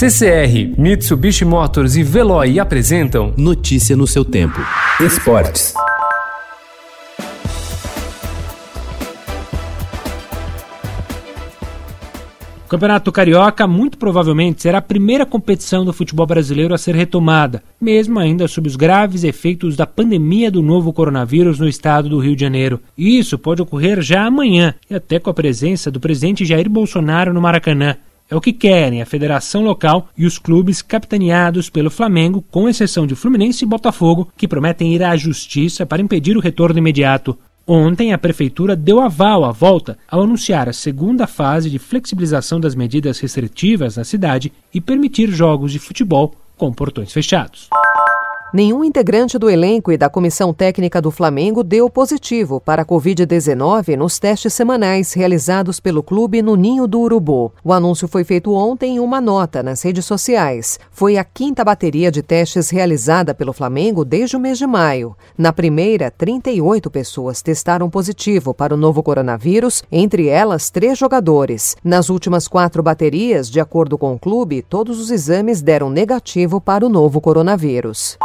CCR, Mitsubishi Motors e Veloy apresentam Notícia no seu tempo. Esportes. O Campeonato Carioca muito provavelmente será a primeira competição do futebol brasileiro a ser retomada, mesmo ainda sob os graves efeitos da pandemia do novo coronavírus no estado do Rio de Janeiro. E isso pode ocorrer já amanhã, e até com a presença do presidente Jair Bolsonaro no Maracanã. É o que querem a federação local e os clubes capitaneados pelo Flamengo, com exceção de Fluminense e Botafogo, que prometem ir à justiça para impedir o retorno imediato. Ontem, a Prefeitura deu aval à volta ao anunciar a segunda fase de flexibilização das medidas restritivas na cidade e permitir jogos de futebol com portões fechados. Nenhum integrante do elenco e da comissão técnica do Flamengo deu positivo para a Covid-19 nos testes semanais realizados pelo clube no Ninho do Urubu. O anúncio foi feito ontem em uma nota nas redes sociais. Foi a quinta bateria de testes realizada pelo Flamengo desde o mês de maio. Na primeira, 38 pessoas testaram positivo para o novo coronavírus, entre elas três jogadores. Nas últimas quatro baterias, de acordo com o clube, todos os exames deram negativo para o novo coronavírus.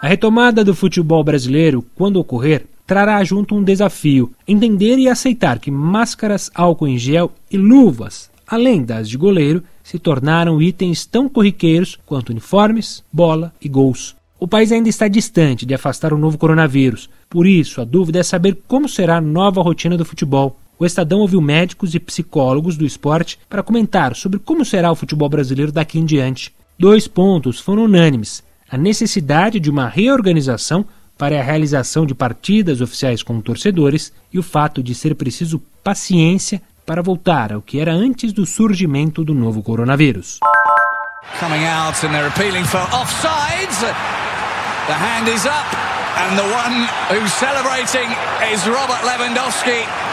A retomada do futebol brasileiro, quando ocorrer, trará junto um desafio: entender e aceitar que máscaras, álcool em gel e luvas, além das de goleiro, se tornaram itens tão corriqueiros quanto uniformes, bola e gols. O país ainda está distante de afastar o novo coronavírus, por isso a dúvida é saber como será a nova rotina do futebol. O Estadão ouviu médicos e psicólogos do esporte para comentar sobre como será o futebol brasileiro daqui em diante. Dois pontos foram unânimes: a necessidade de uma reorganização para a realização de partidas oficiais com torcedores e o fato de ser preciso paciência para voltar ao que era antes do surgimento do novo coronavírus. Coming out and they're appealing for offsides. The hand is up and the one who's celebrating is Robert Lewandowski.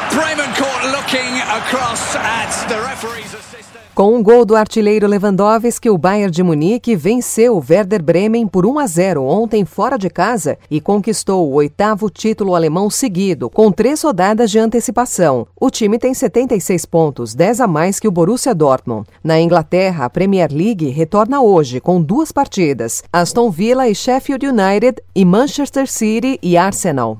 Com um gol do artilheiro Lewandowski, o Bayern de Munique venceu o Werder Bremen por 1 a 0 ontem fora de casa e conquistou o oitavo título alemão seguido, com três rodadas de antecipação. O time tem 76 pontos, 10 a mais que o Borussia Dortmund. Na Inglaterra, a Premier League retorna hoje com duas partidas: Aston Villa e Sheffield United e Manchester City e Arsenal.